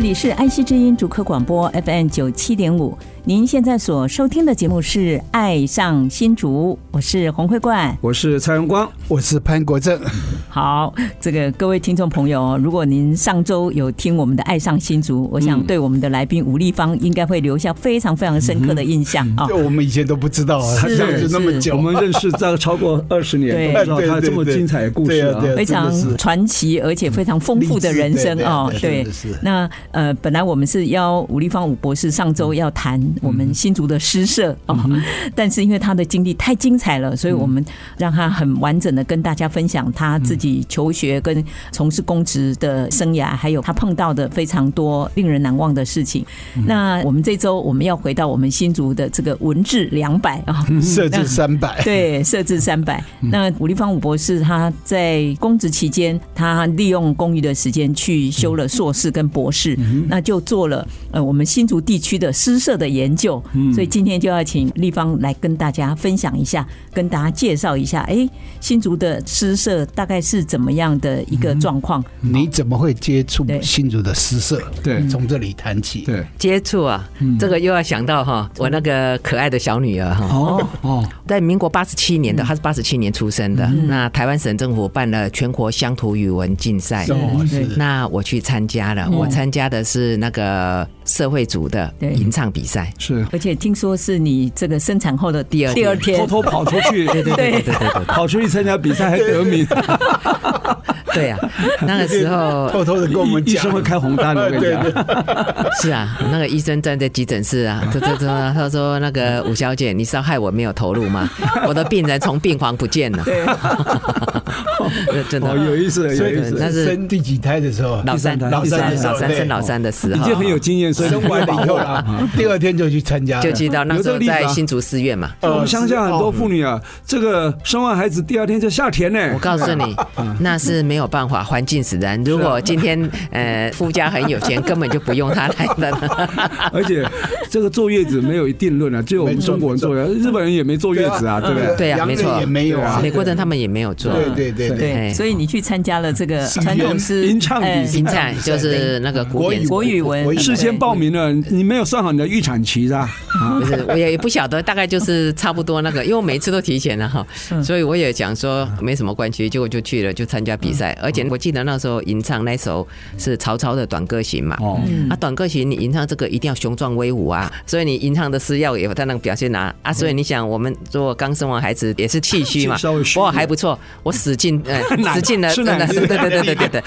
这里是安溪之音主科广播 FM 九七点五。您现在所收听的节目是《爱上新竹》，我是洪慧冠，我是蔡荣光，我是潘国正。好，这个各位听众朋友，如果您上周有听我们的《爱上新竹》，我想对我们的来宾吴立芳应该会留下非常非常深刻的印象。啊。就我们以前都不知道啊，他认识那么久，我们认识这超过二十年，都不知道他这么精彩的故事啊，非常传奇而且非常丰富的人生啊。对，那呃，本来我们是邀吴立芳吴博士上周要谈。我们新竹的诗社哦，但是因为他的经历太精彩了，所以我们让他很完整的跟大家分享他自己求学跟从事公职的生涯，还有他碰到的非常多令人难忘的事情。那我们这周我们要回到我们新竹的这个文治两百啊，设置三百，对，设置三百。那武立方武博士他在公职期间，他利用公余的时间去修了硕士跟博士，那就做了呃我们新竹地区的诗社的研。研究，所以今天就要请立方来跟大家分享一下，跟大家介绍一下，哎，新竹的诗社大概是怎么样的一个状况？你怎么会接触新竹的诗社？对，从这里谈起。对，接触啊，这个又要想到哈，我那个可爱的小女儿哈。哦哦，在民国八十七年的，她是八十七年出生的。那台湾省政府办了全国乡土语文竞赛，那我去参加了。我参加的是那个社会组的吟唱比赛。是，而且听说是你这个生产后的第二第二天，偷偷跑出去，对对对对对，跑出去参加比赛还得名。对呀，那个时候 偷偷的跟我们讲，医生会开红单的，我跟你讲。是啊，那个医生站在急诊室啊，他他他他说那个吴小姐，你是要害我没有投入吗？我的病人从病房不见了。对，真的有意思，有意思。那是生第几胎的时候？老三，老三，老三生老三的时候，已经很有经验，生完了以后啊，第二天就去参加，就知道那时候在新竹寺院嘛。我们乡下很多妇女啊，这个生完孩子第二天就下田呢。我告诉你，那是没有办法，环境使然。如果今天呃夫家很有钱，根本就不用他来的。而且这个坐月子没有一定论啊，只有我们中国人坐月，日本人也没坐月子啊，对不对？对啊，没错，也没有啊。美国人他们也没有坐。对对对对。所以你去参加了这个传统诗吟唱比赛，吟唱就是那个国语国语文。事先报名了，你没有算好你的预产期是吧？不是，我也不晓得，大概就是差不多那个，因为我每次都提前了哈，所以我也讲说没什么关系，结果就去了，就参加比赛，而且我记得那时候吟唱那首是曹操的《短歌行》嘛，啊，《短歌行》你吟唱这个一定要雄壮威武啊，所以你吟唱的诗要有他那个表现啊，啊，所以你想我们如果刚生完孩子也是气虚嘛，不过还不错，我使劲呃 使劲的真的是对对对对对对，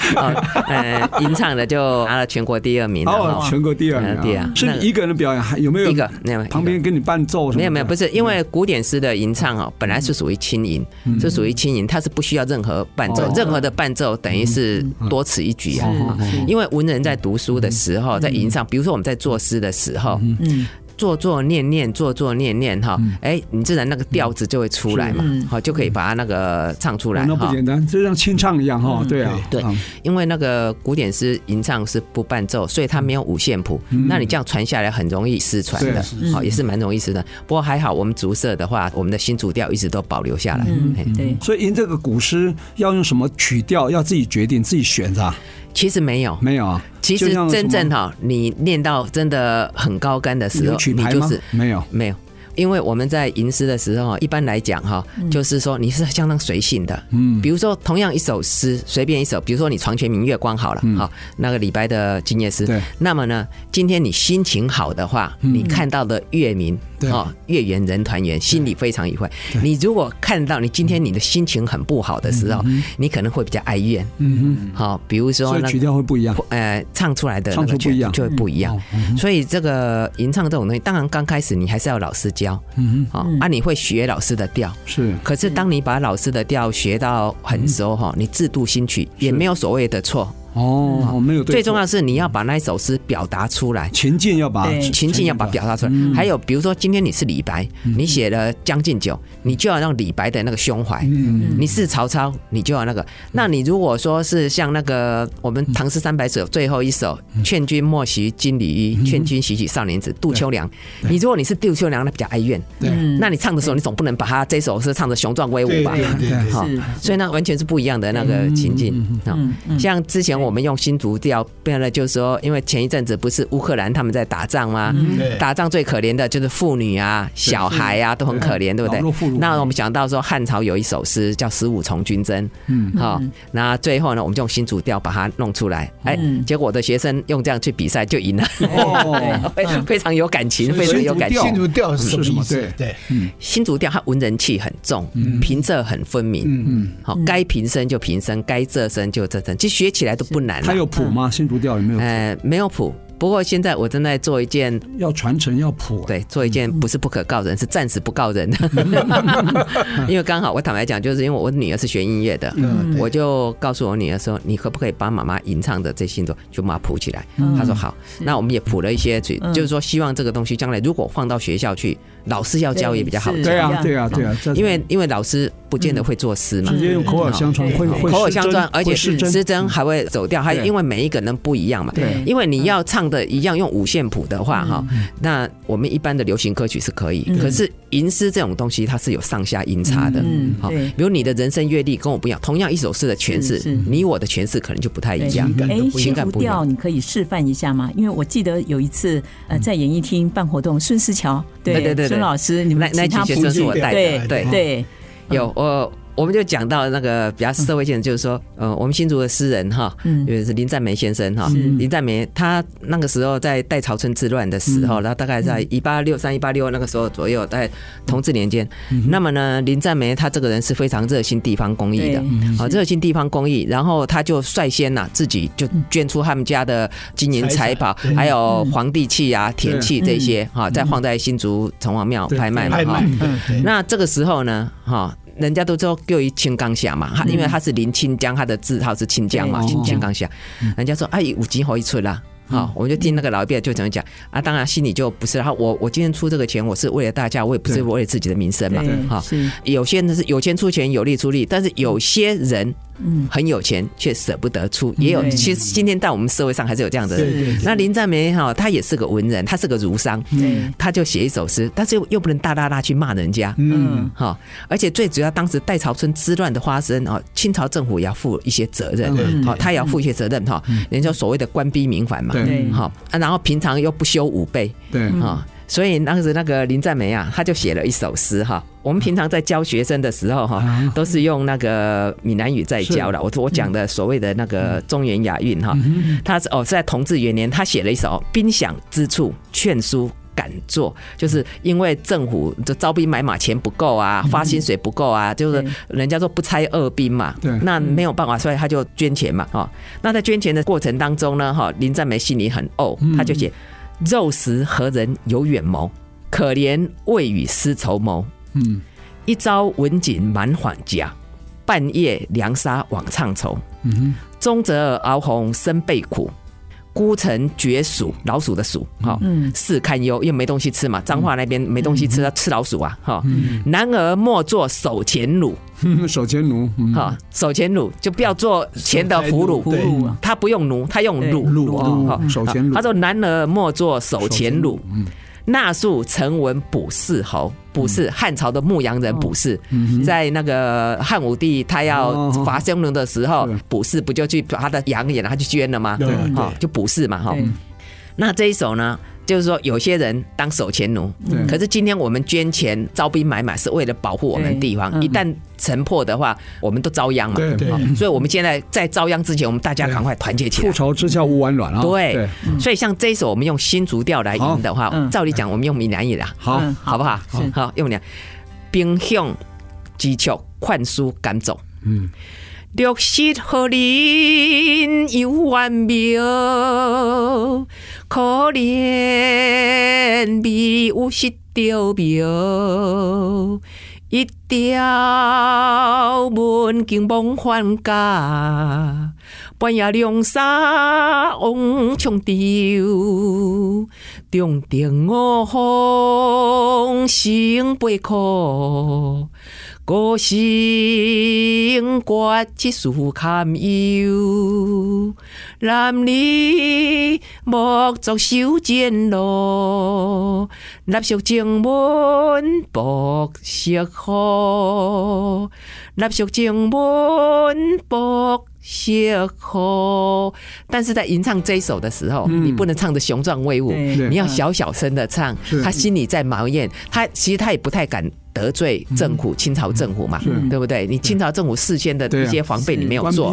呃吟唱的就拿了全国第二名，哦，全国第二名，对啊，是你一个人的表演还有没有一个？旁边给你伴奏什么？没有没有，不是因为古典诗的吟唱哦，本来是属于轻吟，是属于轻吟，它是不需要任何伴奏，任何的伴奏等于是多此一举啊。因为文人在读书的时候，在吟唱，比如说我们在作诗的时候，嗯。做做念念，做做念念，哈，哎，你自然那个调子就会出来嘛，好，就可以把它那个唱出来。那不简单，就像清唱一样哈。对啊，对，因为那个古典诗吟唱是不伴奏，所以它没有五线谱。那你这样传下来很容易失传的，好，也是蛮容易失的。不过还好，我们竹社的话，我们的新竹调一直都保留下来。嗯对，所以吟这个古诗要用什么曲调，要自己决定，自己选是吧？其实没有，没有啊。其实真正哈，你练到真的很高杆的时候，你就是没有，没有。因为我们在吟诗的时候，一般来讲哈，就是说你是相当随性的。嗯，比如说同样一首诗，随便一首，比如说你“床前明月光”好了，好，那个李白的《静夜思》。对。那么呢，今天你心情好的话，你看到的月明，哦，月圆人团圆，心里非常愉快。你如果看到你今天你的心情很不好的时候，你可能会比较哀怨。嗯嗯。好，比如说，曲调会不一样。呃，唱出来的那个曲就会不一样。所以这个吟唱这种东西，当然刚开始你还是要老师教。嗯嗯啊，你会学老师的调。是。可是当你把老师的调学到很熟哈，你自度新曲也没有所谓的错。哦，没有。最重要是你要把那一首诗表达出来，情境要把情境要把表达出来。还有比如说今天你是李白，你写了《将进酒》，你就要让李白的那个胸怀。你是曹操，你就要那个。那你如果说是像那个我们《唐诗三百首》最后一首《劝君莫惜金缕衣，劝君惜取少年子》，杜秋娘。你如果你是杜秋娘，那比较哀怨。对。那你唱的时候，你总不能把他这首诗唱的雄壮威武吧？对，所以那完全是不一样的那个情境啊。像之前。我们用新竹调变了，就是说，因为前一阵子不是乌克兰他们在打仗吗？打仗最可怜的就是妇女啊、小孩啊，都很可怜，对不对？那我们想到说汉朝有一首诗叫《十五从军征》，嗯，好，那最后呢，我们就用新竹调把它弄出来，哎，结果我的学生用这样去比赛就赢了，非常有感情，非常有感情。新竹调是什么意思？对对，新竹调它文人气很重，平仄很分明，嗯嗯，好，该平声就平声，该仄声就仄声，其实学起来都。不难，它有谱吗？新竹调有没有？呃，没有谱。不过现在我正在做一件要传承要谱，对，做一件不是不可告人，是暂时不告人的。因为刚好我坦白讲，就是因为我女儿是学音乐的，我就告诉我女儿说：“你可不可以把妈妈吟唱的这些新作就把它谱起来？”她说：“好。”那我们也谱了一些，就是说希望这个东西将来如果放到学校去，老师要教也比较好。对啊，对啊，对啊，因为因为老师不见得会作诗嘛，直接用口耳相传，会口耳相传，而且是失真还会走调，还因为每一个人不一样嘛。对，因为你要唱。的一样用五线谱的话哈，那我们一般的流行歌曲是可以，可是吟诗这种东西它是有上下音差的，嗯，好，比如你的人生阅历跟我不一样，同样一首诗的诠释，你我的诠释可能就不太一样。哎，新竹调你可以示范一下吗？因为我记得有一次呃在演艺厅办活动，孙思乔对对对孙老师，你们那那几学生是我带的，对对，有我。我们就讲到那个比较社会性，就是说，呃，我们新竹的诗人哈，就是林赞梅先生哈，林赞梅他那个时候在代潮春之乱的时候，然后大概在一八六三一八六那个时候左右，在同治年间，那么呢，林赞梅他这个人是非常热心地方公益的，啊，热心地方公益，然后他就率先呐自己就捐出他们家的金银财宝，还有皇帝器啊、田器这些哈，再放在新竹城隍庙拍卖嘛哈，那这个时候呢，哈。人家都说叫一青江下嘛，他因为他是林清江，他的字号是清江嘛，青青江下。人家说哎，五级好一出啦，好，我就听那个老一辈就怎么讲啊，当然心里就不是。然后我我今天出这个钱，我是为了大家，我也不是为了自己的名声嘛，哈。有些人是有钱出钱，有力出力，但是有些人。嗯，很有钱却舍不得出，也有。其实今天在我们社会上还是有这样的。人。那林占梅哈，他也是个文人，他是个儒商，他就写一首诗，但是又不能大大大去骂人家，嗯，哈。而且最主要，当时代潮春之乱的发生啊，清朝政府也要负一些责任，好，他也要负一些责任哈。人家所谓的官逼民反嘛，对，好啊，然后平常又不修武备，对，哈。所以当时那个林占梅啊，他就写了一首诗哈。我们平常在教学生的时候哈，都是用那个闽南语在教的。我我讲的所谓的那个中原雅韵哈，他是哦是在同治元年，他写了一首“兵饷之处，劝书敢做”，就是因为政府就招兵买马钱不够啊，发薪水不够啊，就是人家说不拆二兵嘛，那没有办法，所以他就捐钱嘛哈。那在捐钱的过程当中呢，哈林占梅心里很怄，他就写。肉食何人有远谋？可怜未雨丝绸缪。嗯，一朝文景满缓家，半夜凉沙枉唱愁。嗯哼，终则熬红身被苦，孤城绝鼠，老鼠的鼠。哈，嗯，事堪忧，因为没东西吃嘛。彰化那边没东西吃，要吃老鼠啊。哈，男儿莫做守钱奴。守钱奴，哈，守钱奴就不要做钱的俘虏。对，他不用奴，他用虏。虏啊，守钱奴。他说：“男儿莫做守钱奴。”纳树成文卜四侯，卜氏汉朝的牧羊人卜氏，在那个汉武帝他要伐匈奴的时候，卜氏不就去把他的羊也拿去捐了吗？对，哈，就卜氏嘛，哈。那这一首呢，就是说，有些人当守钱奴，可是今天我们捐钱招兵买马是为了保护我们地方，一旦城破的话，我们都遭殃嘛。对对，所以我们现在在遭殃之前，我们大家赶快团结起来。覆巢之下无完卵啊！对，所以像这一首我们用新竹调来吟的话，照理讲我们用闽南语啦，好，好不好？好，用两兵向急促，宽恕赶走。嗯。绿色互恁犹原苗，可怜未有失着苗，一条文经梦幻家，半夜凉沙往冲丢，中定我风声悲苦。孤身割一丝堪忧，男儿莫作受煎熬，纳俗情文薄惜苦，纳俗情文薄惜苦。但是在吟唱这一首的时候，嗯、你不能唱的雄壮威武，你要小小声的唱，他心里在埋怨，他其实他也不太敢。得罪政府，清朝政府嘛，对不对？你清朝政府事先的一些防备你没有做，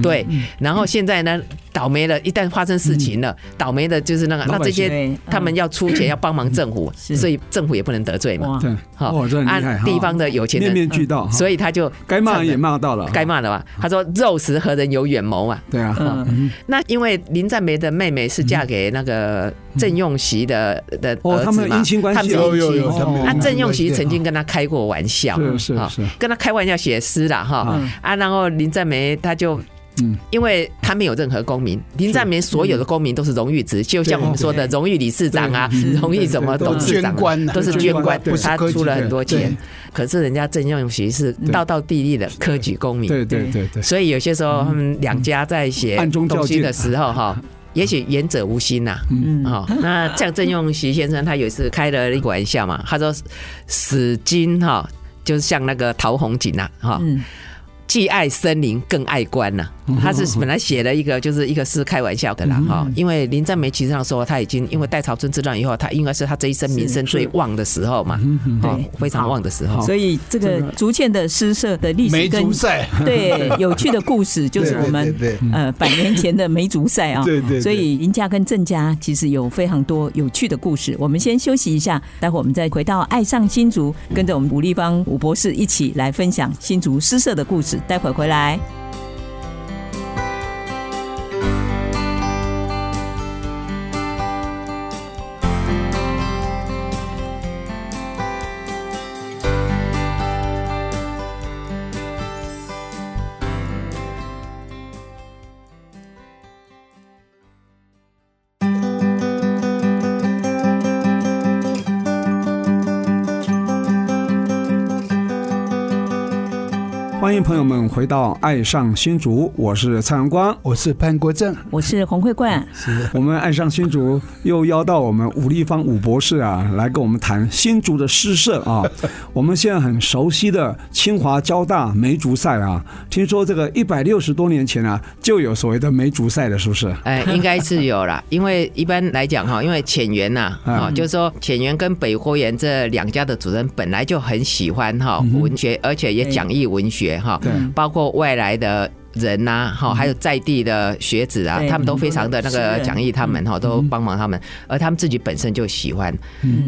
对。然后现在呢，倒霉了，一旦发生事情了，倒霉的就是那个，那这些他们要出钱要帮忙政府，所以政府也不能得罪嘛。对，好，按地方的有钱人面面俱到，所以他就该骂也骂到了，该骂的吧。他说：“肉食何人有远谋啊？”对啊，那因为林赞梅的妹妹是嫁给那个郑用锡的的儿子嘛，他们有有有，那郑用锡曾经。跟他开过玩笑，是是是，跟他开玩笑写诗了哈。啊，然后林赞梅他就，嗯，因为他没有任何功名，林赞梅所有的功名都是荣誉值，就像我们说的荣誉理事长啊，荣誉什么董事长，都是捐官，他出了很多钱，可是人家郑用锡是道道地地的科举功名，对对对对，所以有些时候他们两家在写东西的时候哈。也许言者无心呐，嗯，好，那像郑用徐先生，他有一次开了一个玩笑嘛，他说死金哈，就是像那个陶弘景呐，哈。既爱森林，更爱官呐。他是 本来写了一个，就是一个是开玩笑的啦哈。因为林占梅其实上说，他已经因为代朝春之乱以后，他应该是他这一生名声最旺的时候嘛，对，非常旺的时候。所以这个竹堑的诗社的历史跟 对有趣的故事，就是我们 呃百年前的梅竹赛啊。对对。所以林家跟郑家其实有非常多有趣的故事。我们先休息一下，待会我们再回到爱上新竹，跟着我们吴立芳吴博士一起来分享新竹诗社的故事。待会回来。迎朋友们回到《爱上新竹》，我是蔡阳光，我是潘国正，我是洪慧冠。是我们《爱上新竹》又邀到我们伍丽芳伍博士啊，来跟我们谈新竹的诗社啊。我们现在很熟悉的清华交大梅竹赛啊，听说这个一百六十多年前啊，就有所谓的梅竹赛了，是不是？哎，应该是有了。因为一般来讲哈，因为浅园呐，啊，就是说浅园跟北国园这两家的主人本来就很喜欢哈文学，而且也讲义文学。哈，对，包括外来的。人呐，哈，还有在地的学子啊，他们都非常的那个讲义，他们哈都帮忙他们，而他们自己本身就喜欢。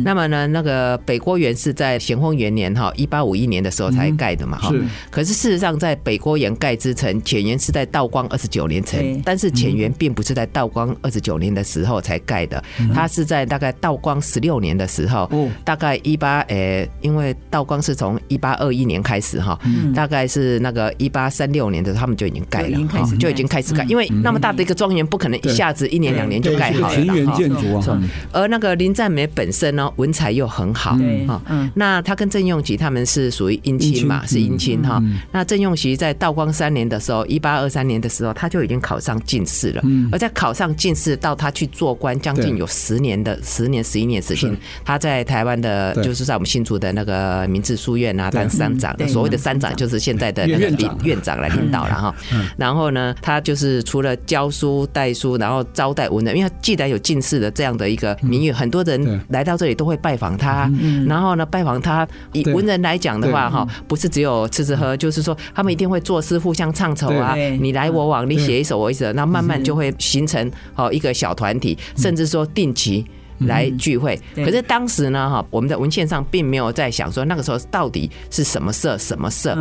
那么呢，那个北郭园是在咸丰元年哈，一八五一年的时候才盖的嘛，哈。可是事实上，在北郭园盖之城，浅园是在道光二十九年成，但是浅园并不是在道光二十九年的时候才盖的，它是在大概道光十六年的时候，大概一八诶，因为道光是从一八二一年开始哈，大概是那个一八三六年的时候他们就已经。盖了哈，就已经开始盖，因为那么大的一个庄园，不可能一下子一年两年就盖好了。庭园建筑啊，而那个林占梅本身呢，文采又很好哈。那他跟郑用吉他们是属于姻亲嘛，是姻亲哈。那郑用吉在道光三年的时候，一八二三年的时候，他就已经考上进士了。而在考上进士到他去做官，将近有十年的十年十一年时间。他在台湾的，就是在我们新竹的那个明治书院啊当山长，所谓的山长就是现在的那个领院长来领导了哈。然后呢，他就是除了教书带书，然后招待文人，因为他既然有进士的这样的一个名誉，很多人来到这里都会拜访他。然后呢，拜访他以文人来讲的话，哈，不是只有吃吃喝，就是说他们一定会作诗互相唱酬啊，你来我往，你写一首我一首，那慢慢就会形成哦一个小团体，甚至说定期。来聚会，可是当时呢，哈，我们在文献上并没有在想说那个时候到底是什么社什么社。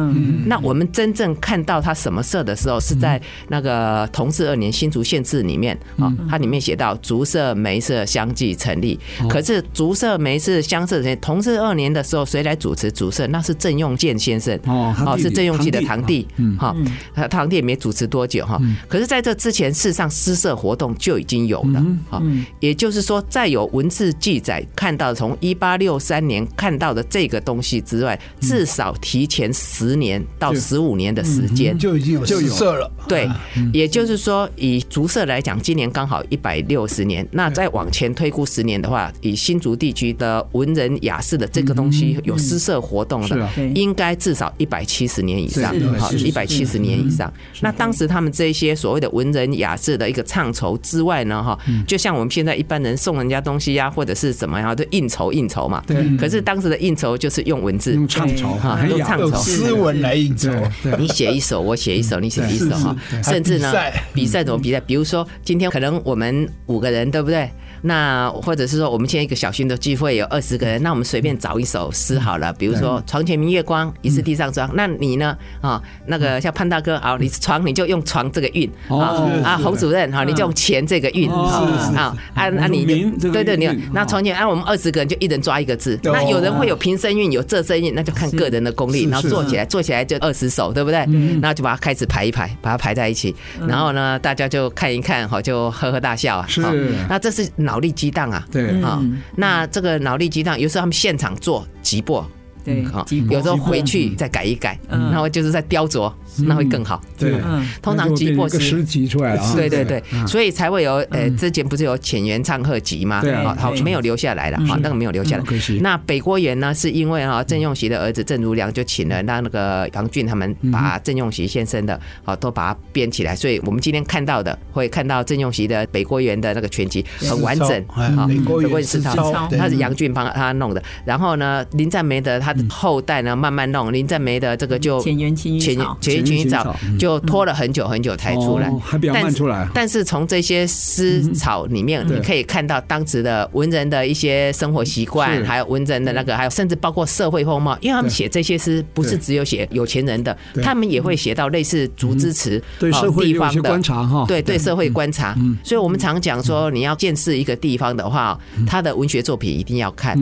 那我们真正看到它什么社的时候，是在那个同治二年新竹县志里面啊，它里面写到竹社、梅社相继成立。可是竹社、梅社相继成立，同治二年的时候，谁来主持竹社？那是郑用建先生。哦，是郑用基的堂弟，哈，他堂弟也没主持多久哈。可是在这之前，事实上诗社活动就已经有了啊，也就是说，再有。文字记载看到从一八六三年看到的这个东西之外，至少提前十年到十五年的时间就已经有诗社了。对，也就是说，以竹社来讲，今年刚好一百六十年。那再往前推估十年的话，以新竹地区的文人雅士的这个东西有诗社活动的，应该至少一百七十年以上。好，一百七十年以上。那当时他们这些所谓的文人雅士的一个唱酬之外呢，哈，就像我们现在一般人送人家东西。呀，或者是怎么样，就应酬应酬嘛。对。可是当时的应酬就是用文字，用唱酬哈，用唱酬诗文来应酬。你写一首，我写一首，你写一首哈。甚至呢，比赛怎么比赛？比如说今天可能我们五个人，对不对？那或者是说，我们现在一个小型的聚会有二十个人，那我们随便找一首诗好了。比如说“床前明月光，疑是地上霜”。那你呢？啊，那个像潘大哥，啊，你床你就用“床”这个韵啊啊，洪主任哈，你就用“钱”这个韵啊啊啊，你对对，你那床前啊，我们二十个人就一人抓一个字。那有人会有平声韵，有仄声韵，那就看个人的功力。然后做起来，做起来就二十首，对不对？然后就把它开始排一排，把它排在一起。然后呢，大家就看一看，好，就呵呵大笑啊。是，那这是。脑力激荡啊，对，啊，那这个脑力激荡，有时候他们现场做急播，对，好，有时候回去再改一改，然后就是在雕琢。那会更好。对，通常急迫是诗集出来了。对对对，所以才会有呃，之前不是有《浅园唱和集》吗？对，好，没有留下来了。好，那个没有留下来。那北郭园呢，是因为哈郑用锡的儿子郑如良就请了那那个杨俊他们把郑用锡先生的好都把它编起来，所以我们今天看到的会看到郑用锡的北郭园的那个全集很完整。好，北郭园是他，他是杨俊帮他弄的。然后呢，林赞梅的他的后代呢慢慢弄，林赞梅的这个就浅园青玉草。寻找就拖了很久很久才出来，还比较慢出来。但是从这些诗草里面，你可以看到当时的文人的一些生活习惯，还有文人的那个，还有甚至包括社会风貌。因为他们写这些诗，不是只有写有钱人的，他们也会写到类似竹枝词，对社会有些观察哈。对对，社会观察。所以我们常讲说，你要见识一个地方的话，他的文学作品一定要看，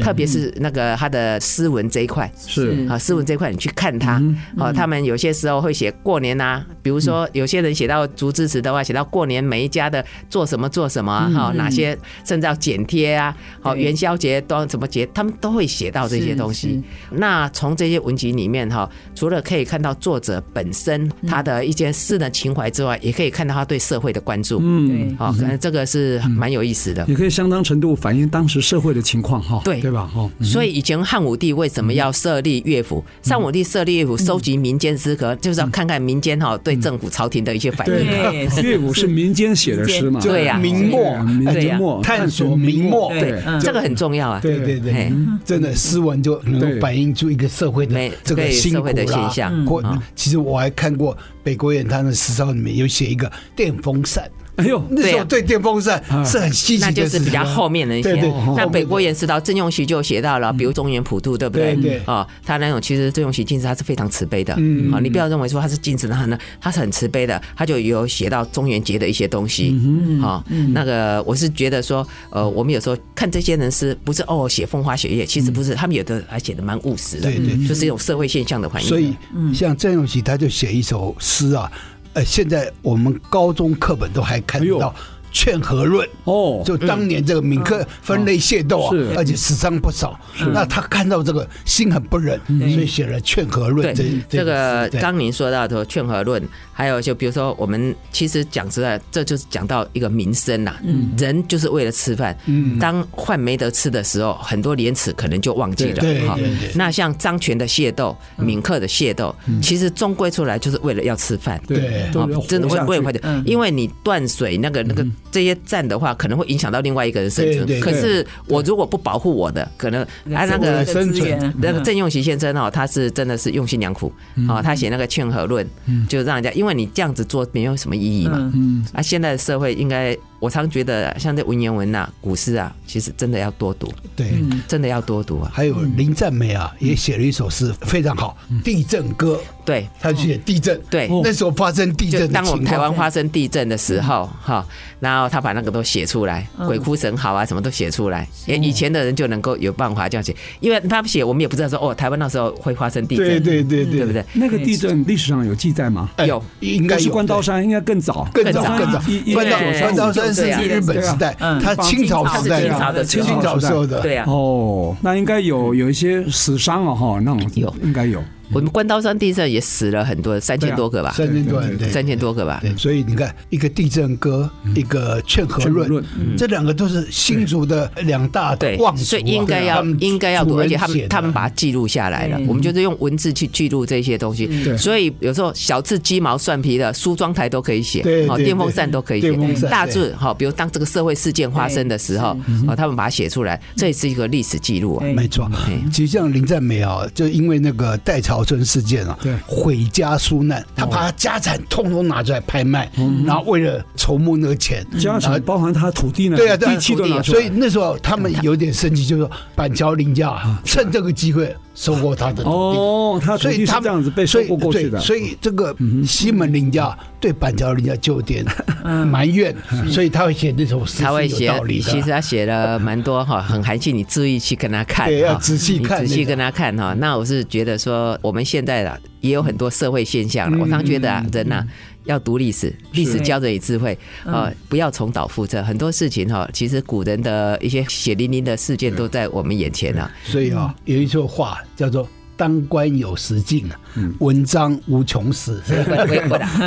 特别是那个他的诗文这一块。是。啊，诗文这一块你去看他，啊，他们有些时候会写过年呐，比如说有些人写到竹枝词的话，写到过年每一家的做什么做什么哈，哪些甚至要剪贴啊，好元宵节都要怎么节，他们都会写到这些东西。那从这些文集里面哈，除了可以看到作者本身他的一些诗的情怀之外，也可以看到他对社会的关注。嗯，好，可能这个是蛮有意思的，也可以相当程度反映当时社会的情况哈。对，对吧？哈，所以以前汉武帝为什么要设立乐府？汉武帝设立乐府，收集民间诗歌，就是要看看民间哈对政府朝廷的一些反应。乐府是民间写的诗嘛？对呀，明末，明末，探索明末，对，这个很重要啊。对对对，真的诗文就能够反映出一个社会的这个社会的现象。或其实我还看过北国远他的诗抄里面有写一个电风扇。哎呦，那时候对电风扇是很稀奇的，那就是比较后面的一些。那北郭园诗到郑用锡就写到了，比如中原普渡，对不对？对啊，他那种其实郑用锡进士他是非常慈悲的。嗯啊，你不要认为说他是进士，他呢他是很慈悲的，他就有写到中元节的一些东西。嗯啊，那个我是觉得说，呃，我们有时候看这些人是，不是哦写风花雪月，其实不是，他们有的还写的蛮务实的。对对，就是一种社会现象的反映。所以，像郑用锡他就写一首诗啊。呃，现在我们高中课本都还看到劝和论哦，就当年这个闽客分类械斗啊，是而且死伤不少。那他看到这个心很不忍，所以写了《劝和论》。对，这个刚您说到的《劝和论》，还有就比如说我们其实讲实在，这就是讲到一个民生呐。人就是为了吃饭。当饭没得吃的时候，很多廉耻可能就忘记了。哈，那像张权的械斗、闽客的械斗，其实终归出来就是为了要吃饭。对，真的会不会坏掉？因为你断水那个那个。这些战的话，可能会影响到另外一个人生存。可是我如果不保护我的，可能啊那个那个郑用锡先生哦，他是真的是用心良苦哦，他写那个《劝和论》，就让人家，因为你这样子做没有什么意义嘛。啊，现在的社会应该。我常觉得，像这文言文呐、古诗啊，其实真的要多读。对，真的要多读啊。还有林赞美啊，也写了一首诗，非常好，《地震歌》。对，他写地震。对，那时候发生地震，当我们台湾发生地震的时候，哈，然后他把那个都写出来，鬼哭神嚎啊，什么都写出来。以前的人就能够有办法这样写，因为他不写，我们也不知道说哦，台湾那时候会发生地震。对对对对，对不对？那个地震历史上有记载吗？有，应该是关刀山，应该更早，更早，更早。关刀山。是日本时代，他清朝时代，清朝的清朝时候的，对呀。哦，那应该有有一些死伤了哈，那种有应该有。我们关刀山地震也死了很多，三千多个吧，三千多，三千多个吧。所以你看，一个地震歌，一个劝和论，这两个都是新竹的两大望族，所以应该要应该要读，而且他们他们把它记录下来了。我们就是用文字去记录这些东西。所以有时候小字鸡毛蒜皮的梳妆台都可以写，好电风扇都可以写，大字好，比如当这个社会事件发生的时候，啊，他们把它写出来，这也是一个历史记录啊。没错，其实像林赞美啊，就因为那个代朝。村事件啊，对，毁家纾难，他把他家产通通拿出来拍卖，然后为了筹募那个钱，家产包含他土地呢，对啊，地契都拿出来，所以那时候他们有点生气，就是说板桥林家趁这个机会收购他的土地。哦，他所以他这样子被收购过去的，所以这个西门林家对板桥林家就有点埋怨，所以他会写那首诗，他会写，其实他写了蛮多哈，很含蓄，你注意去跟他看，对，要仔细看，仔细跟他看哈。那我是觉得说我们。现在的也有很多社会现象了。我常觉得啊，人呐要读历史，历史教着你智慧啊，不要重蹈覆辙。很多事情哈，其实古人的一些血淋淋的事件都在我们眼前啊。所以啊，有一句话叫做。当官有时尽啊，文章无穷时。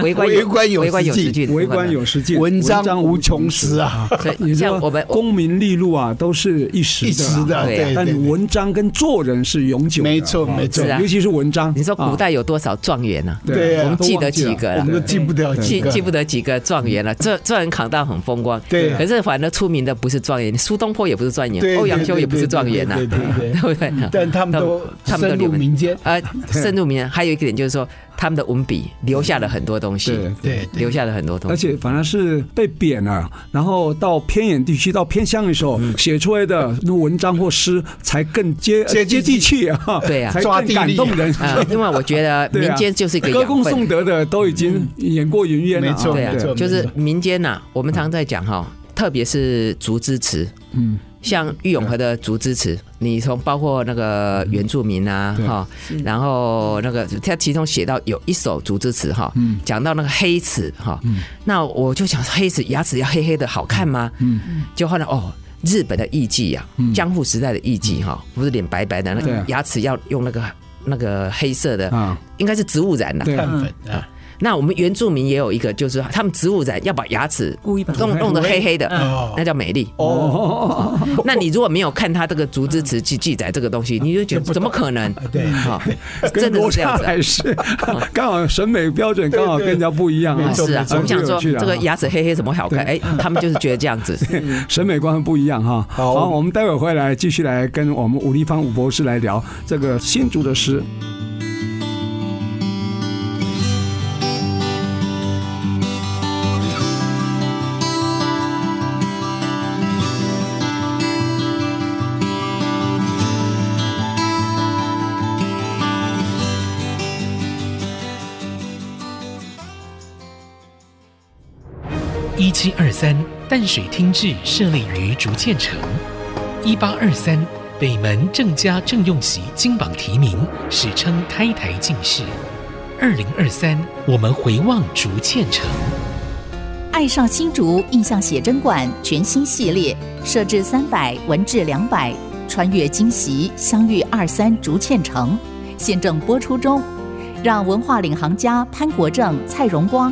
为官有时尽，为官有时尽，为官有时尽，文章无穷时啊。你像我们功名利禄啊，都是一时的，对。但文章跟做人是永久的，没错没错。尤其是文章，你说古代有多少状元呢？对，我们记得几个了，我们都记不得，记记不得几个状元了。这状元扛到很风光，对。可是反正出名的不是状元，苏东坡也不是状元，欧阳修也不是状元呐，对不对？但他们都他们都有民间啊。深入民间，还有一个点就是说，他们的文笔留下了很多东西，对对，留下了很多东西。而且反而是被贬了，然后到偏远地区、到偏乡的时候，写出来的那文章或诗才更接接接地气啊，对啊，才更感动人。另外我觉得 民间就是一个歌功颂德的，都已经演过云烟了。没错，对啊，就是民间呐，我们常常在讲哈，特别是竹枝词，嗯。像郁永和的竹枝词，你从包括那个原住民啊，哈，然后那个他其中写到有一首竹枝词哈，讲到那个黑齿哈，那我就想黑齿牙齿要黑黑的好看吗？嗯，就后来哦，日本的艺妓呀，江户时代的艺妓哈，不是脸白白的，那个牙齿要用那个那个黑色的，应该是植物染的，淀粉啊。那我们原住民也有一个，就是他们植物仔要把牙齿弄弄得黑黑的，那叫美丽。哦，那你如果没有看他这个竹枝词记记载这个东西，你就觉得怎么可能？对，哈，真的是这样子，是刚好审美标准刚好跟人家不一样啊。是啊，我们想说这个牙齿黑黑怎么好看？哎，他们就是觉得这样子，审美观不一样哈。好，我们待会回来继续来跟我们伍立芳伍博士来聊这个新竹的诗。七二三淡水厅治设立于竹堑城，一八二三北门郑家郑用锡金榜题名，史称开台进士。二零二三，我们回望竹堑城。爱上新竹印象写真馆全新系列，设置三百，文治两百，穿越惊喜，相遇二三竹堑城，现正播出中。让文化领航家潘国正、蔡荣光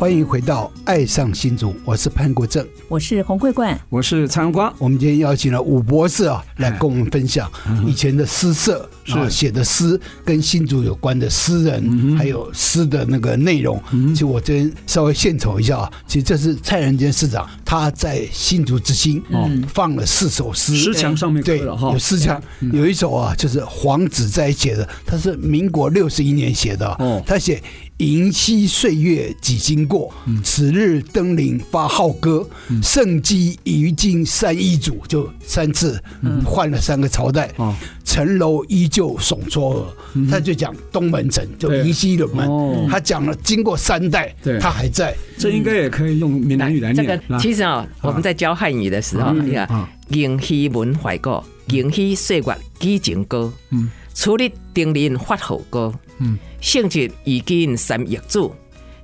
欢迎回到《爱上新竹》，我是潘国正，我是洪慧冠，我是蔡荣光。我们今天邀请了武博士啊，来跟我们分享以前的诗社啊写的诗，跟新竹有关的诗人，还有诗的那个内容。其实我这边稍微献丑一下啊，其实这是蔡仁坚市长他在新竹之星哦放了四首诗，诗墙上面对有诗墙，有一首啊就是黄子在写的，他是民国六十一年写的哦，他写。银溪岁月几经过，此日登临发号歌。盛极于今三易主，就三次换了三个朝代。城楼依旧耸嵯峨，他就讲东门城，就银溪的门。他讲了经过三代，他还在。这应该也可以用闽南语来念。这个其实啊，我们在教汉语的时候，你看银溪门怀古，银溪岁月几经过。嗯，此日登临发号歌。性质已经三亿主，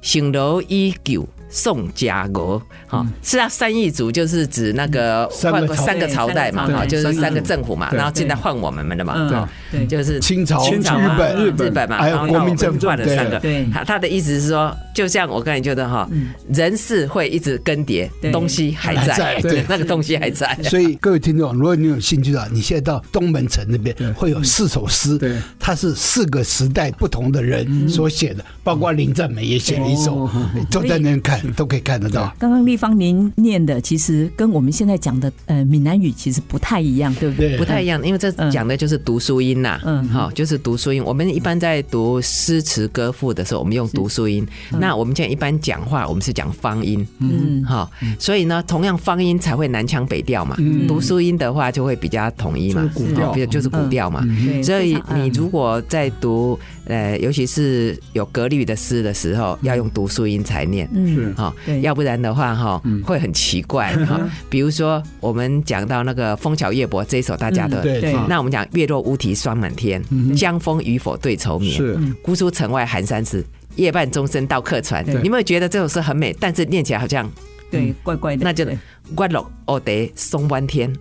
城楼依旧耸嵯峨。哈，是啊，三易族就是指那个换过三个朝代嘛，哈，就是三个政府嘛，然后现在换我们们的嘛，对，就是清朝、清朝、日本、日日本嘛，还有国民政府换了三个。对，他他的意思是说，就像我刚才觉得哈，人事会一直更迭，东西还在，对，那个东西还在。所以各位听众，如果你有兴趣的话，你现在到东门城那边会有四首诗，对，它是四个时代不同的人所写的，包括林赞美也写了一首，都在那边看都可以看得到。刚刚立方您念的其实跟我们现在讲的呃闽南语其实不太一样，对不对？不太一样，因为这讲的就是读书音呐，嗯，好，就是读书音。我们一般在读诗词歌赋的时候，我们用读书音。那我们现在一般讲话，我们是讲方音，嗯，好，所以呢，同样方音才会南腔北调嘛。读书音的话就会比较统一嘛，古调，就是古调嘛。所以你如果在读呃，尤其是有格律的诗的时候，要用读书音才念，嗯，好，要不然的话哈，会很奇怪哈。比如说我们讲到那个《枫桥夜泊》这一首，大家的，对，那我们讲“月落乌啼霜满天，江枫渔火对愁眠。姑苏城外寒山寺，夜半钟声到客船。”你有没有觉得这首诗很美？但是念起来好像对怪怪的。那就“月落乌啼霜满天，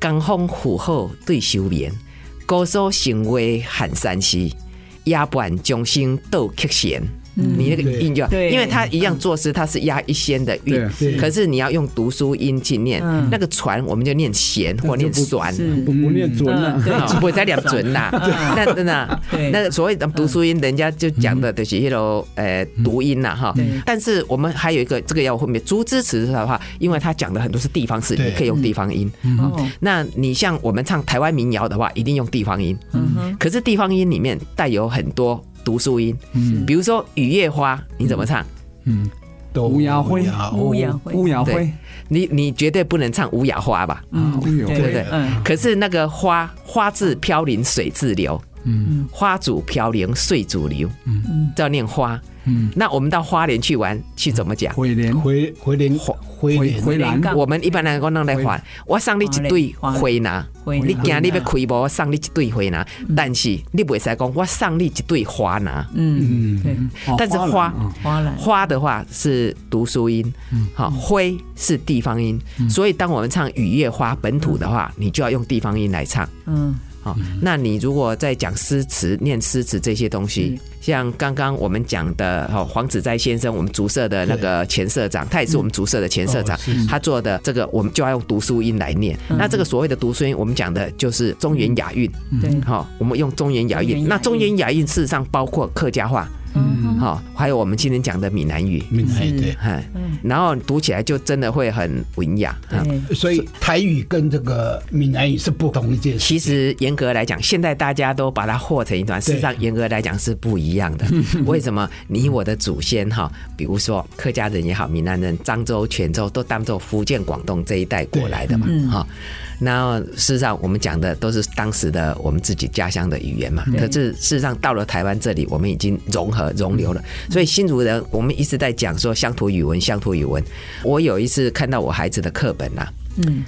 江枫渔火对愁眠。姑苏城外寒山寺。夜半钟声到客船，你那个音就，因为他一样作诗，他是押一仙的韵，可是你要用读书音去念，那个船我们就念弦或念船，不不念准了，不会再念准啦。那真的，那所谓的读书音，人家就讲的就是一种呃读音呐哈。但是我们还有一个这个要后面竹枝词的话，因为他讲的很多是地方词，你可以用地方音。那你像我们唱台湾民谣的话，一定用地方音。可是地方音里面带有很多读书音，嗯比如说《雨夜花》，你怎么唱？嗯，乌鸦灰，乌鸦灰，乌鸦灰。你你绝对不能唱乌鸦花吧？嗯，对不对？嗯。可是那个花，花自飘零水自流，嗯，花主飘零水主流，嗯，叫念花。嗯，那我们到花莲去玩，去怎么讲？回莲，回回莲花，回回兰。我们一般来讲弄来还，我送你一对花拿，你今你要开播，我送你一对花拿。但是你不会再讲，我送你一对花拿。嗯嗯，但是花花花的话是读书音，好，灰是地方音，所以当我们唱《雨夜花》本土的话，你就要用地方音来唱。嗯。那你如果在讲诗词、念诗词这些东西，像刚刚我们讲的哦黄子斋先生，我们竹社的那个前社长，他也是我们竹社的前社长，他做的这个我们就要用读书音来念。那这个所谓的读书音，我们讲的就是中原雅韵。对，好，我们用中原雅韵。那中原雅韵事实上包括客家话。好，还有我们今天讲的闽南语，闽南语对，然后读起来就真的会很文雅。所以台语跟这个闽南语是不同一件事。其实严格来讲，现在大家都把它和成一团，事实上严格来讲是不一样的。为什么？你我的祖先哈，比如说客家人也好，闽南人、漳州、泉州都当做福建、广东这一带过来的嘛，哈。然后事实上，我们讲的都是当时的我们自己家乡的语言嘛。可是事实上，到了台湾这里，我们已经融合融流了。所以新竹人，我们一直在讲说乡土语文，乡土语文。我有一次看到我孩子的课本呐，嗯，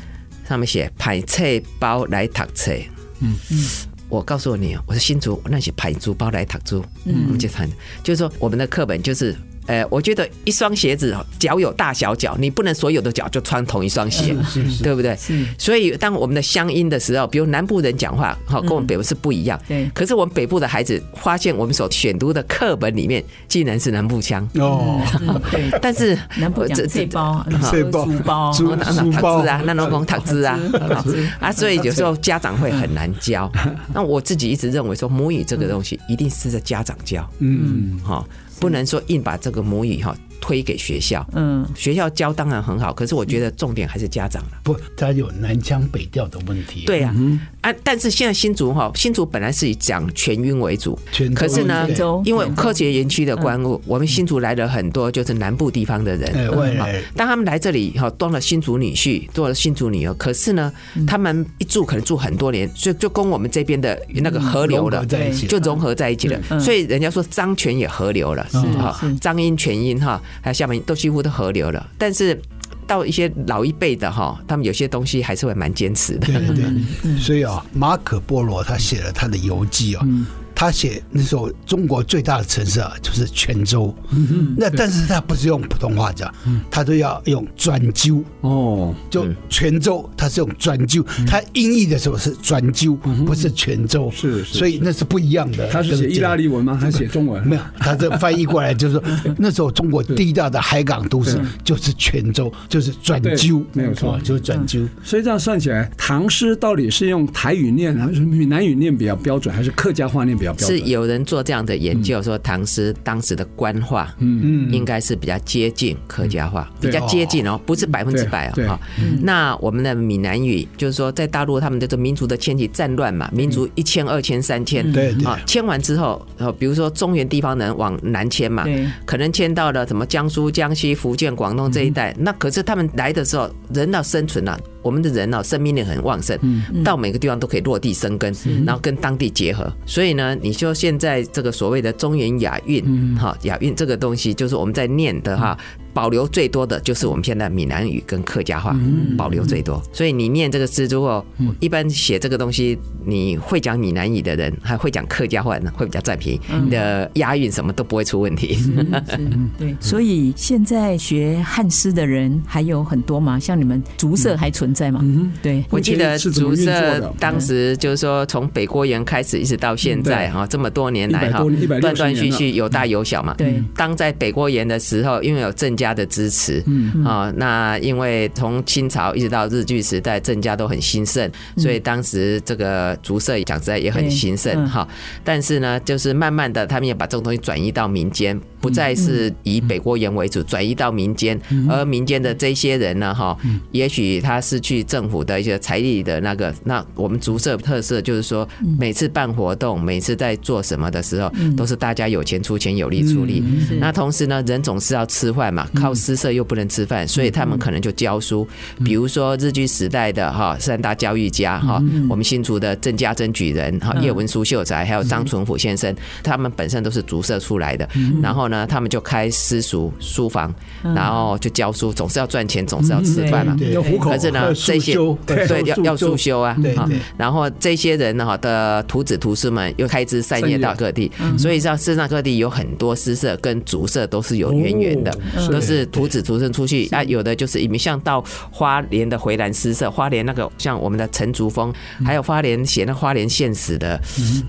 上面写排菜包来读册，嗯嗯，我告诉你，我说新竹那些排竹包来读书，嗯，我们就谈，就是说我们的课本就是。呃，我觉得一双鞋子脚有大小脚，你不能所有的脚就穿同一双鞋，对不对？所以当我们的乡音的时候，比如南部人讲话，哈，跟我们北部是不一样。对。可是我们北部的孩子发现，我们所选读的课本里面竟然是南部腔。哦。但是南部讲这包、书包、书包、书包。啊，那种讲塔字啊，啊，所以有时候家长会很难教。那我自己一直认为说，母语这个东西一定是在家长教。嗯，好。不能说硬把这个母语哈。推给学校，嗯，学校教当然很好，可是我觉得重点还是家长了。不，他有南腔北调的问题。对呀，啊，但是现在新竹哈，新竹本来是以讲全音为主，可是呢，因为科学园区的关务，我们新竹来了很多就是南部地方的人，当他们来这里哈，当了新竹女婿，做了新竹女儿，可是呢，他们一住可能住很多年，所以就跟我们这边的那个河流了，就融合在一起了。所以人家说漳泉也河流了，哈，漳音全音哈。还有下面都几乎都合流了，但是到一些老一辈的哈，他们有些东西还是会蛮坚持的。对对对，所以啊，马可波罗他写了他的游记啊。他写那时候中国最大的城市啊，就是泉州。那但是他不是用普通话讲，他都要用转州哦，就泉州，他是用转州，他音译的时候是转州，不是泉州。是，所以那是不一样的。他是写意大利文吗？还是写中文？没有，他这翻译过来就是说，那时候中国第一大的海港都市就是泉州，就是转州，没有错，就是转州。所以这样算起来，唐诗到底是用台语念还是闽南语念比较标准，还是客家话念比较？是有人做这样的研究，说唐诗当时的官话，嗯，应该是比较接近客家话，比较接近哦，不是百分之百哦。那我们的闽南语，就是说在大陆他们这个民族的迁徙战乱嘛，民族一迁、二迁、三迁，对，啊，迁完之后，比如说中原地方人往南迁嘛，可能迁到了什么江苏、江西、福建、广东这一带，那可是他们来的时候，人要生存啊。我们的人呢，生命力很旺盛，到每个地方都可以落地生根，然后跟当地结合。所以呢，你说现在这个所谓的中原雅韵，哈，雅韵这个东西，就是我们在念的哈。保留最多的就是我们现在闽南语跟客家话保留最多，所以你念这个诗，如果一般写这个东西，你会讲闽南语的人，还会讲客家话呢，会比较占便宜，你的押韵什么都不会出问题。对，所以现在学汉诗的人还有很多嘛，像你们竹社还存在吗？对，我记得竹社当时就是说，从北郭园开始一直到现在哈，这么多年来哈，断断续续有大有小嘛。对，当在北郭园的时候，因为有郑家的支持，嗯啊，那因为从清朝一直到日据时代，郑家都很兴盛，所以当时这个竹社讲实在也很兴盛哈。但是呢，就是慢慢的，他们也把这种东西转移到民间，不再是以北郭园为主，转移到民间。而民间的这些人呢，哈，也许他失去政府的一些财力的那个，那我们竹社特色就是说，每次办活动，每次在做什么的时候，都是大家有钱出钱，有力出力。那同时呢，人总是要吃饭嘛。靠诗社又不能吃饭，所以他们可能就教书。比如说日据时代的哈三大教育家哈，我们新竹的郑家珍举人哈叶文书秀才，还有张纯甫先生，他们本身都是竹社出来的。然后呢，他们就开私塾书房，然后就教书，总是要赚钱，总是要吃饭嘛。可是呢，这些对要要速修啊。然后这些人哈的徒子徒孙们又开枝散叶到各地，所以像世上各地有很多诗社跟竹社都是有渊源的。是徒子徒孙出去啊，有的就是你们像到花莲的回南诗社，花莲那个像我们的陈竹峰，还有花莲写那花莲现史的，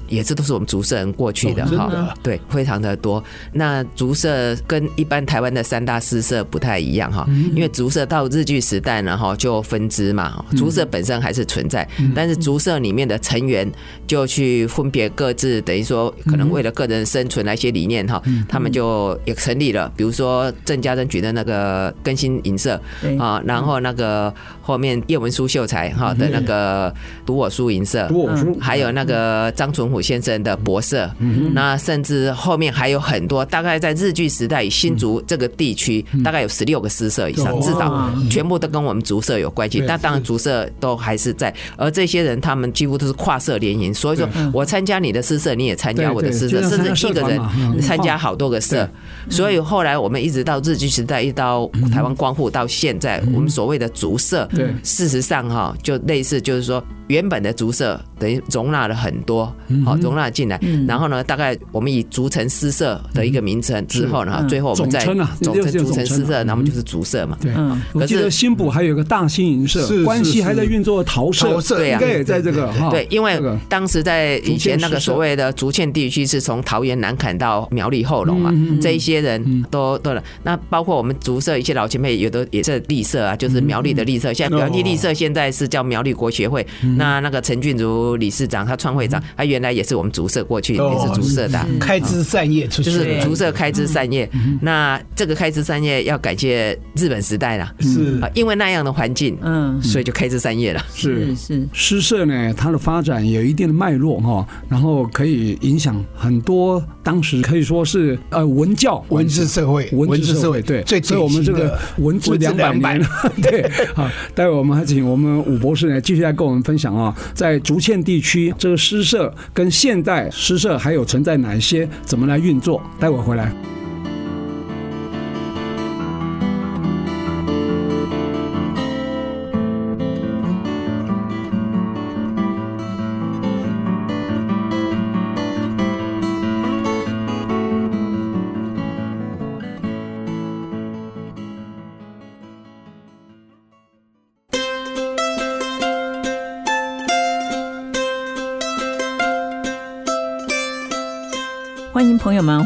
也是都是我们竹社人过去的哈，对，非常的多。那竹社跟一般台湾的三大诗社不太一样哈，因为竹社到日据时代呢哈就分支嘛，竹社本身还是存在，但是竹社里面的成员就去分别各自等于说可能为了个人生存的一些理念哈，他们就也成立了，比如说郑家珍举的那个更新银色啊，然后那个后面叶文书秀才哈的那个读我书银社，还有那个张纯虎先生的博社，那甚至后面还有很多，大概在日据时代新竹这个地区大概有十六个诗社以上，至少全部都跟我们竹社有关系。那当然竹社都还是在，而这些人他们几乎都是跨社联营，所以说我参加你的诗社，你也参加我的诗社，甚至一个人参加好多个社。所以后来我们一直到日据时代，一直到台湾光复到现在，我们所谓的竹社，事实上哈，就类似就是说。原本的竹社等于容纳了很多，好容纳进来，然后呢，大概我们以竹城诗社的一个名称之后呢，最后我们再总称竹城诗社，那么就是竹社嘛。对，我记得新浦还有一个大新银社，关系还在运作桃社，对在这个对，因为当时在以前那个所谓的竹堑地区是从桃园南崁到苗栗后龙嘛，这一些人都都了。那包括我们竹社一些老前辈，有的也是绿社啊，就是苗栗的绿社。现在苗栗绿社现在是叫苗栗国学会。那那个陈俊如理事长，他创会长，他原来也是我们竹社过去也是竹社的，开枝散叶出去，就是竹社开枝散叶。那这个开枝散叶要感谢日本时代了，是。啊，因为那样的环境，嗯，所以就开枝散叶了。是。是，诗社呢，它的发展有一定的脉络哈，然后可以影响很多，当时可以说是呃文教文字社会文字社会对，所以我们这个文字两百年，对，好，待会我们还请我们武博士呢继续来跟我们分享啊。在竹堑地区，这个诗社跟现代诗社还有存在哪一些？怎么来运作？待会回来。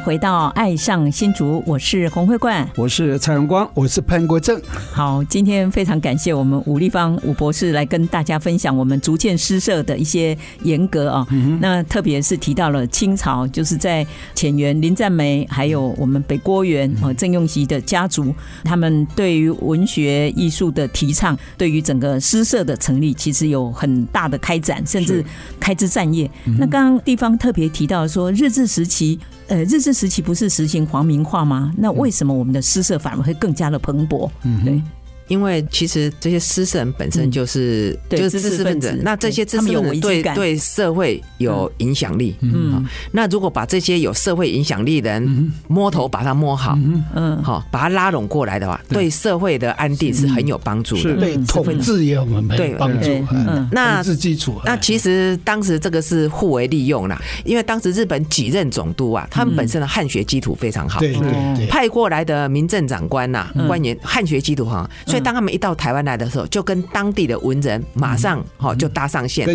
回到爱上新竹，我是洪慧冠，我是蔡荣光，我是潘国正。好，今天非常感谢我们武立芳武博士来跟大家分享我们逐渐诗社的一些严格啊。嗯、那特别是提到了清朝，就是在浅园林赞梅，还有我们北郭园和郑用锡的家族，他们对于文学艺术的提倡，对于整个诗社的成立，其实有很大的开展，甚至开枝散叶。嗯、那刚刚地方特别提到说，日治时期。呃，日治时期不是实行皇民化吗？那为什么我们的诗社反而会更加的蓬勃？嗯，对。因为其实这些诗人本身就是就是知识分子，那这些知识分子对对社会有影响力。嗯，那如果把这些有社会影响力的人摸头把他摸好，嗯，好把他拉拢过来的话，对。社会的安定是很有帮助的。对统治也有很帮助。嗯，那是基础。那其实当时这个是互为利用啦，因为当时日本几任总督啊，他们本身的汉学基础非常好，对对对，派过来的民政长官呐、官员汉学基础哈。所以当他们一到台湾来的时候，就跟当地的文人马上哈就搭上线，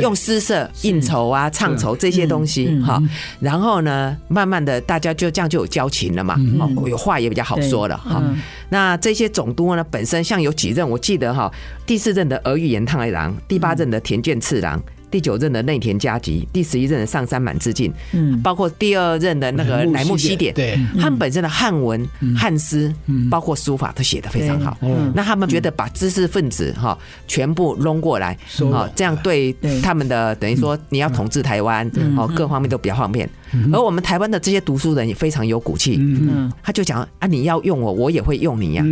用诗社应酬啊、唱酬这些东西哈，然后呢，慢慢的大家就这样就有交情了嘛，有话也比较好说了哈。那这些总督呢，本身像有几任，我记得哈，第四任的俄玉源太郎，第八任的田健次郎。第九任的内田佳吉，第十一任的上山满之进，嗯，包括第二任的那个乃木希典，对，他们本身的汉文、汉诗，包括书法都写得非常好。那他们觉得把知识分子哈全部弄过来，啊，这样对他们的等于说你要统治台湾，哦，各方面都比较方便。而我们台湾的这些读书人也非常有骨气，嗯，他就讲啊，你要用我，我也会用你呀，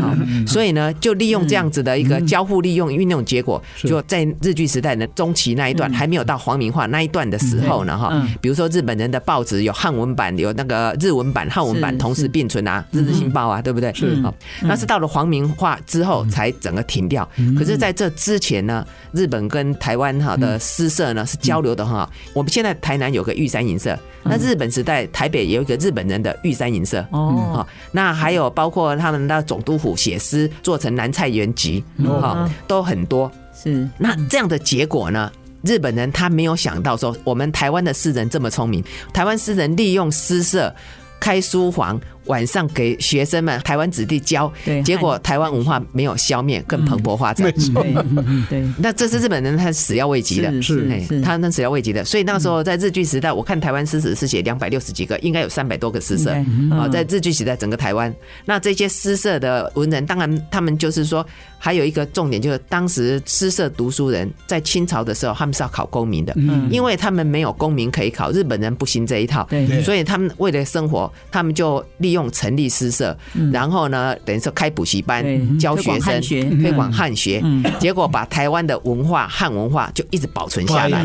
好，所以呢，就利用这样子的一个交互利用运用结果，就在日据时代的中期那一段还没有到皇民化那一段的时候呢，哈，比如说日本人的报纸有汉文版，有那个日文版、汉文版同时并存啊，《日日新报》啊，对不对？是，那是到了皇民化之后才整个停掉。可是在这之前呢，日本跟台湾哈的诗社呢是交流的很好。我们现在台南有个玉山银社。那日本时代，台北也有一个日本人的玉山银社哦，那还有包括他们的总督府写诗做成《南菜园集》哈，都很多。是那这样的结果呢？日本人他没有想到说，我们台湾的诗人这么聪明，台湾诗人利用诗社开书房，晚上给学生们台湾子弟教，结果台湾文化没有消灭，更蓬勃发展。对，那这是日本人他始料未及的，是他那始料未及的。所以那时候在日据时代，我看台湾诗词是写两百六十几个，应该有三百多个诗社啊，在日据时代整个台湾，那这些诗社的文人，当然他们就是说。还有一个重点就是，当时诗社读书人在清朝的时候，他们是要考功名的，因为他们没有功名可以考，日本人不行这一套，所以他们为了生活，他们就利用成立诗社，然后呢，等于说开补习班教学生，推广汉学，结果把台湾的文化汉文化就一直保存下来，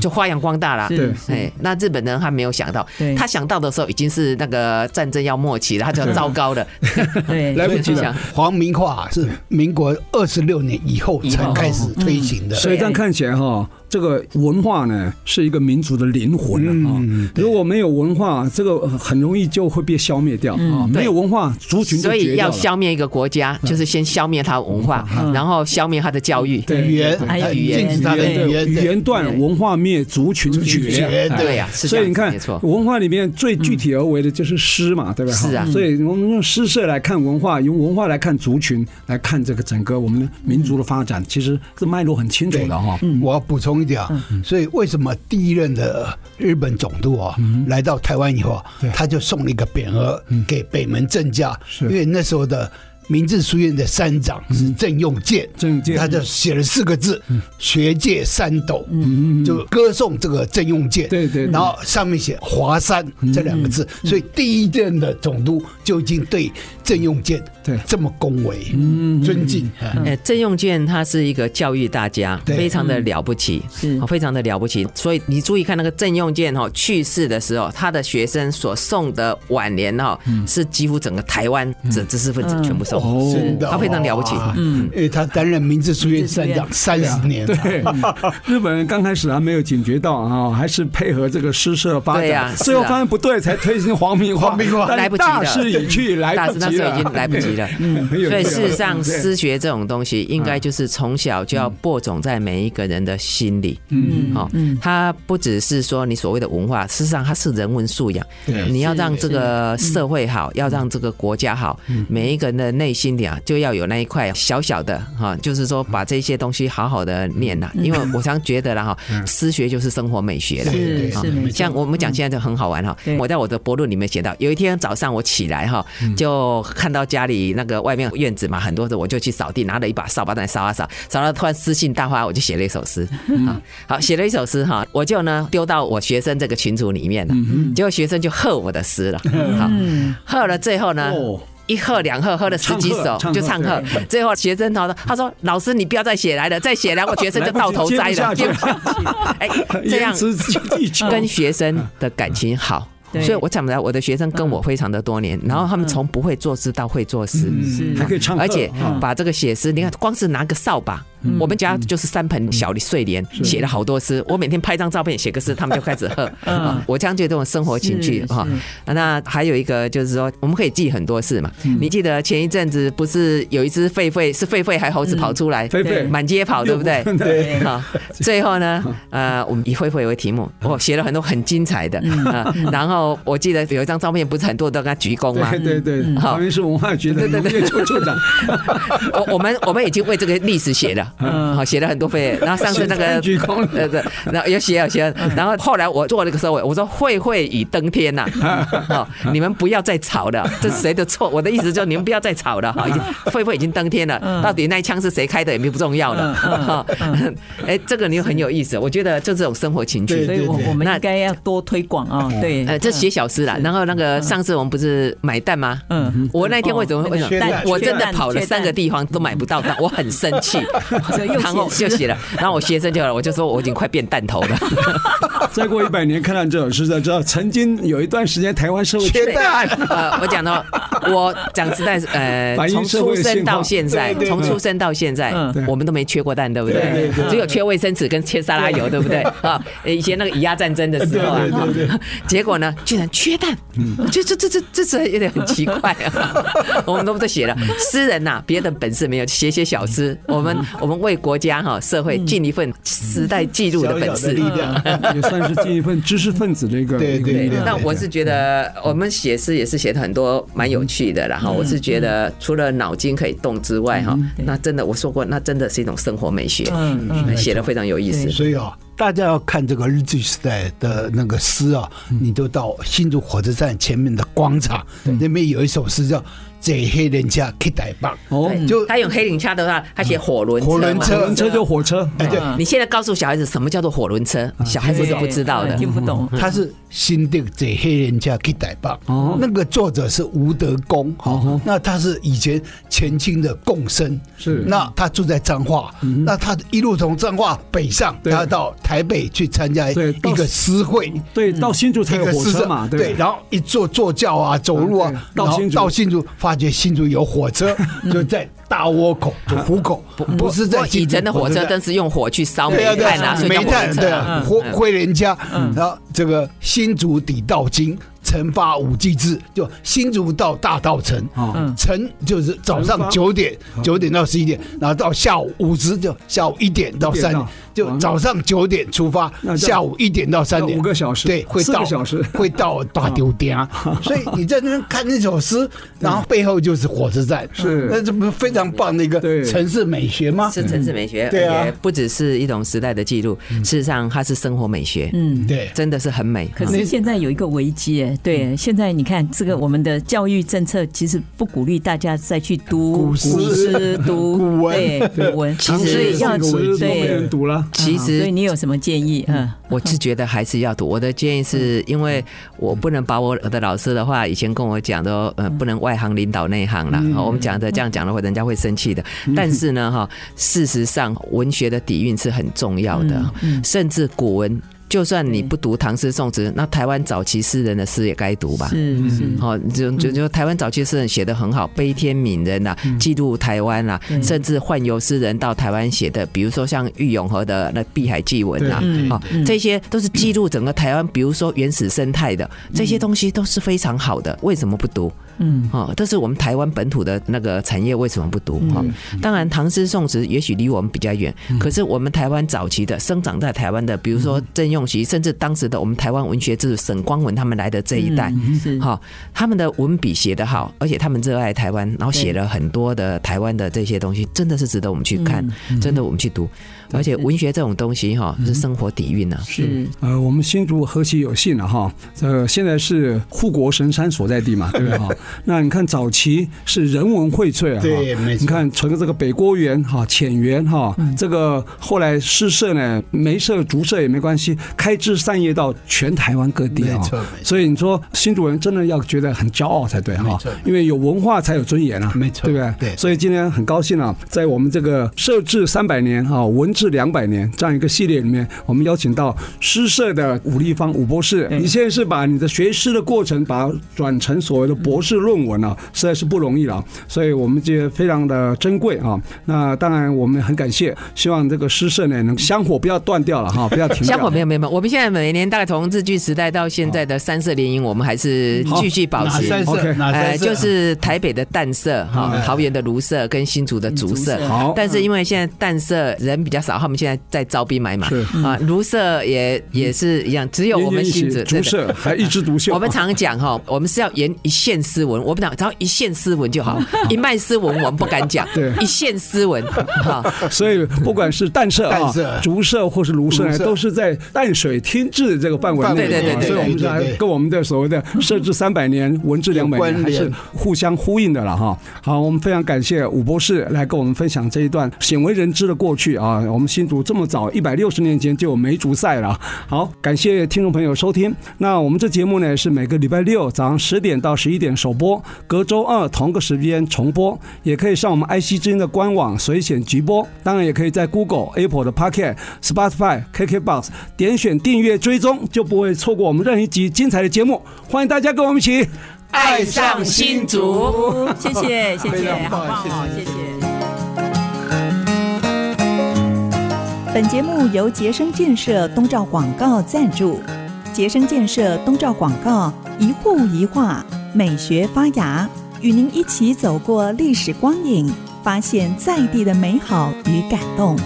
就发扬光大了。对，哎，那日本人他没有想到，他想到的时候已经是那个战争要末期了，他就糟糕了，对，来不及了。皇民化是。民国二十六年以后才开始推行的，所以这样看起来哈。这个文化呢，是一个民族的灵魂啊！如果没有文化，这个很容易就会被消灭掉啊！没有文化，族群。所以要消灭一个国家，就是先消灭它文化，然后消灭它的教育、语言，还有语言，语言语言断，文化灭，族群绝。对呀，所以你看，文化里面最具体而为的就是诗嘛，对吧？是啊。所以我们用诗社来看文化，用文化来看族群，来看这个整个我们的民族的发展，其实这脉络很清楚的哈。我要补充。一点啊，所以为什么第一任的日本总督啊来到台湾以后，他就送了一个匾额给北门正家，因为那时候的。明治书院的山长是郑用见，郑用见他就写了四个字“学界三斗”，就歌颂这个郑用见。对对，然后上面写“华山”这两个字，所以第一任的总督就已经对郑用见对。这么恭维、尊敬。哎，郑用见他是一个教育大家，非常的了不起，是。非常的了不起。所以你注意看那个郑用见哈去世的时候，他的学生所送的挽联哈，是几乎整个台湾的知识分子全部。哦，真的，他非常了不起，嗯，因为他担任明治书院山长三十年，对，日本人刚开始还没有警觉到啊，还是配合这个诗社发展，最后发现不对，才推行皇民化，来不及了，大势已去，来不及了，那时候已经来不及了，嗯，所以事实上，诗学这种东西，应该就是从小就要播种在每一个人的心里，嗯，好，它不只是说你所谓的文化，事实上它是人文素养，你要让这个社会好，要让这个国家好，每一个人的。内心里啊，就要有那一块小小的哈，就是说把这些东西好好的念呐。因为我常觉得了哈，诗学就是生活美学的。是是，像我们讲现在就很好玩哈。我在我的博论里面写到，有一天早上我起来哈，就看到家里那个外面院子嘛，很多的我就去扫地，拿了一把扫把在扫啊扫，扫到突然诗兴大发，我就写了一首诗啊。好，写了一首诗哈，我就呢丢到我学生这个群组里面了，结果学生就喝我的诗了。好，喝了最后呢。一喝两喝，喝了十几首就唱和，最后学生他说：“他说老师你不要再写来了，再写来 我学生就到头栽了。” 哎，这样跟学生的感情好，所以我讲来我的学生跟我非常的多年，然后他们从不会作诗到会作诗，还可以唱，而且把这个写诗，你看光是拿个扫把。我们家就是三盆小的睡莲，写了好多诗。我每天拍张照片，写个诗，他们就开始喝。我这样觉得这种生活情趣哈。那还有一个就是说，我们可以记很多事嘛。你记得前一阵子不是有一只狒狒，是狒狒还猴子跑出来，狒狒满街跑，对不对？对。好，最后呢，呃，我们以狒狒为题目，我写了很多很精彩的。然后我记得有一张照片，不是很多都跟他鞠躬吗？对对。好，是文化局的，对对对，处处长。我我们我们已经为这个历史写了。嗯，好，写了很多废。然后上次那个，对，对，然后有写有写。然后后来我做了个收尾，我说会会已登天呐，好，你们不要再吵了，这是谁的错？我的意思就是你们不要再吵了，哈，会会已经登天了，到底那一枪是谁开的也不重要了，哈，哎，这个你很有意思，我觉得就这种生活情趣，所以我我们应该要多推广啊，对，呃，这写小诗啦。然后那个上次我们不是买蛋吗？嗯，我那天为什么会蛋？我真的跑了三个地方都买不到蛋，我很生气。然后就写了，然后我学生就了，我就说我已经快变蛋头了。再过一百年看到这首诗，才知道曾经有一段时间台湾社会缺蛋。呃，我讲到我讲实在，呃，从出生到现在，从出生到现在，我们都没缺过蛋，对不对？只有缺卫生纸跟缺沙拉油，对不对？啊，以前那个以亚战争的时候啊，结果呢，居然缺蛋，就这这这这这有点很奇怪啊。我们都不写了，诗人呐，别的本事没有，写写小诗，我们我们为国家哈社会尽一份时代记录的本事，力量。也算是尽一份知识分子的一个对对。那我是觉得我们写诗也是写的很多蛮有趣的，然后我是觉得除了脑筋可以动之外哈，那真的我说过，那真的是一种生活美学，嗯，写的非常有意思。所以啊，大家要看这个日据时代的那个诗啊，你都到新竹火车站前面的广场，那边有一首诗叫。这黑人家去台北。哦，就他用黑人腔的话，他写火轮车，火轮车，火轮车就火车。哎，对，你现在告诉小孩子什么叫做火轮车，小孩子是不知道的，听不懂。他是新的这黑人家去台北。哦，那个作者是吴德公哈，那他是以前前清的贡生，是，那他住在彰化，那他一路从彰化北上，他到台北去参加一个诗会，对，到新竹才有火车嘛，对，然后一坐坐轿啊，走路啊，到新到新竹发。发觉新竹有火车，就在大窝口，就湖口，不不是在以前的火车灯是用火去烧煤炭啊，煤炭对啊，回回人家，然后这个新竹抵道经。晨发五季制，就新竹到大稻埕，晨就是早上九点，九点到十一点，然后到下午五时就下午一点到三点，就早上九点出发，下午一点到三点，五个小时，对，会到小时。会到大丢店，所以你在那边看那首诗，然后背后就是火车站，是。那这不非常棒的一个城市美学吗？是城市美学，对啊，不只是一种时代的记录，事实上它是生活美学，嗯，对，真的是很美。可是现在有一个危机，对，现在你看这个我们的教育政策其实不鼓励大家再去读古诗、读 古文、古文，其实要对。读了。其实，所以你有什么建议？嗯，我是觉得还是要读。我的建议是因为我不能把我的老师的话以前跟我讲的，呃，不能外行领导内行了。我们讲的这样讲的话，人家会生气的。但是呢，哈，事实上文学的底蕴是很重要的，甚至古文。就算你不读唐诗宋词，那台湾早期诗人的诗也该读吧？是是，好，就就就台湾早期诗人写的很好，悲天悯人呐，记录台湾呐，甚至宦游诗人到台湾写的，比如说像郁永河的那《碧海记文》呐，好，这些都是记录整个台湾，比如说原始生态的这些东西都是非常好的，为什么不读？嗯，哦，这是我们台湾本土的那个产业，为什么不读？哈，当然唐诗宋词也许离我们比较远，可是我们台湾早期的生长在台湾的，比如说郑用锡，甚至当时的我们台湾文学就是沈光文他们来的这一代，哈，他们的文笔写得好，而且他们热爱台湾，然后写了很多的台湾的这些东西，真的是值得我们去看，真的我们去读。而且文学这种东西哈，是生活底蕴呐。是呃，我们新竹何其有幸了哈，呃，现在是护国神山所在地嘛，对不对哈？那你看早期是人文荟萃啊，对，没错。你看从这个北郭园哈、浅园哈，这个后来诗社呢，梅社、竹社也没关系，开枝散叶到全台湾各地啊。没错，所以你说新主人真的要觉得很骄傲才对哈，因为有文化才有尊严啊，没错，对不对？对。所以今天很高兴啊，在我们这个设置三百年哈文。治两百年这样一个系列里面，我们邀请到诗社的武立方武博士。你现在是把你的学诗的过程，把它转成所谓的博士论文啊，实在是不容易了。所以我们觉得非常的珍贵啊。那当然我们很感谢，希望这个诗社呢能香火不要断掉了哈，不要停。香火没有没有没有，我们现在每年大概从日剧时代到现在的三色联姻，我们还是继续保持。哪三色？呃，就是台北的淡色哈，桃园的卢色跟新竹的竹色。好，但是因为现在淡色人比较少。他们现在在招兵买马啊，卢色也也是一样，只有我们新竹竹色还一枝独秀。我们常讲哈，我们是要言一线斯文，我们讲只要一线斯文就好，一脉斯文我们不敢讲，对，一线斯文 哈。所以不管是淡色啊、竹色或是卢色，都是在淡水厅治这个范围内。对对对，所以我们才跟我们的所谓的设置三百年文治两百年还是互相呼应的了哈。好，我们非常感谢武博士来跟我们分享这一段鲜为人知的过去啊。我们新竹这么早，一百六十年前就有梅竹赛了。好，感谢听众朋友收听。那我们这节目呢，是每个礼拜六早上十点到十一点首播，隔周二同个时间重播。也可以上我们 IC 之音的官网随选直播，当然也可以在 Google、Apple 的 Pocket、Spotify、KKBox 点选订阅追踪，就不会错过我们任何一集精彩的节目。欢迎大家跟我们一起爱上新竹，谢谢谢谢，好棒哦，谢谢。本节目由杰生建设东照广告赞助，杰生建设东照广告一户一画美学发芽，与您一起走过历史光影，发现在地的美好与感动。